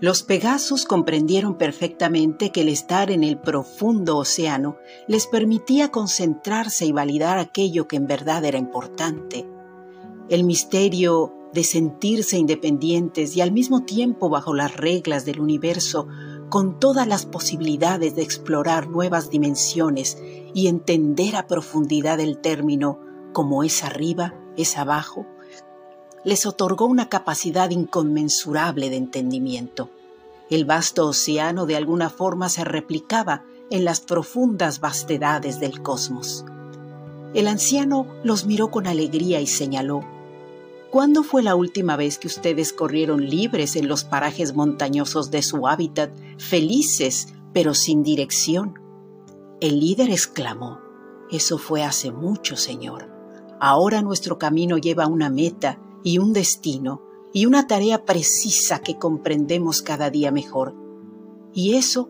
Los Pegasus comprendieron perfectamente que el estar en el profundo océano les permitía concentrarse y validar aquello que en verdad era importante. El misterio de sentirse independientes y al mismo tiempo bajo las reglas del universo, con todas las posibilidades de explorar nuevas dimensiones y entender a profundidad el término como es arriba, es abajo, les otorgó una capacidad inconmensurable de entendimiento. El vasto océano de alguna forma se replicaba en las profundas vastedades del cosmos. El anciano los miró con alegría y señaló, ¿Cuándo fue la última vez que ustedes corrieron libres en los parajes montañosos de su hábitat, felices pero sin dirección? El líder exclamó, Eso fue hace mucho, Señor. Ahora nuestro camino lleva una meta y un destino y una tarea precisa que comprendemos cada día mejor. Y eso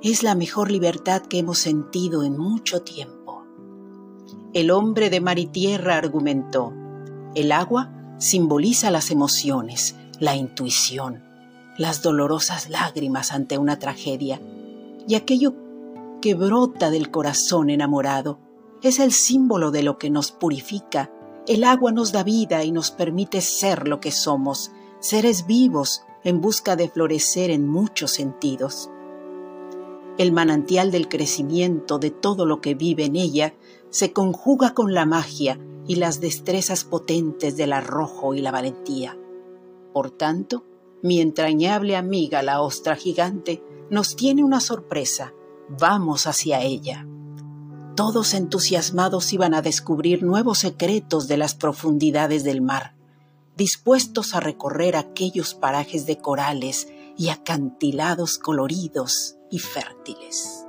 es la mejor libertad que hemos sentido en mucho tiempo. El hombre de mar y tierra argumentó, el agua simboliza las emociones, la intuición, las dolorosas lágrimas ante una tragedia y aquello que brota del corazón enamorado es el símbolo de lo que nos purifica el agua nos da vida y nos permite ser lo que somos, seres vivos en busca de florecer en muchos sentidos. El manantial del crecimiento de todo lo que vive en ella se conjuga con la magia y las destrezas potentes del arrojo y la valentía. Por tanto, mi entrañable amiga la ostra gigante nos tiene una sorpresa. Vamos hacia ella. Todos entusiasmados iban a descubrir nuevos secretos de las profundidades del mar, dispuestos a recorrer aquellos parajes de corales y acantilados coloridos y fértiles.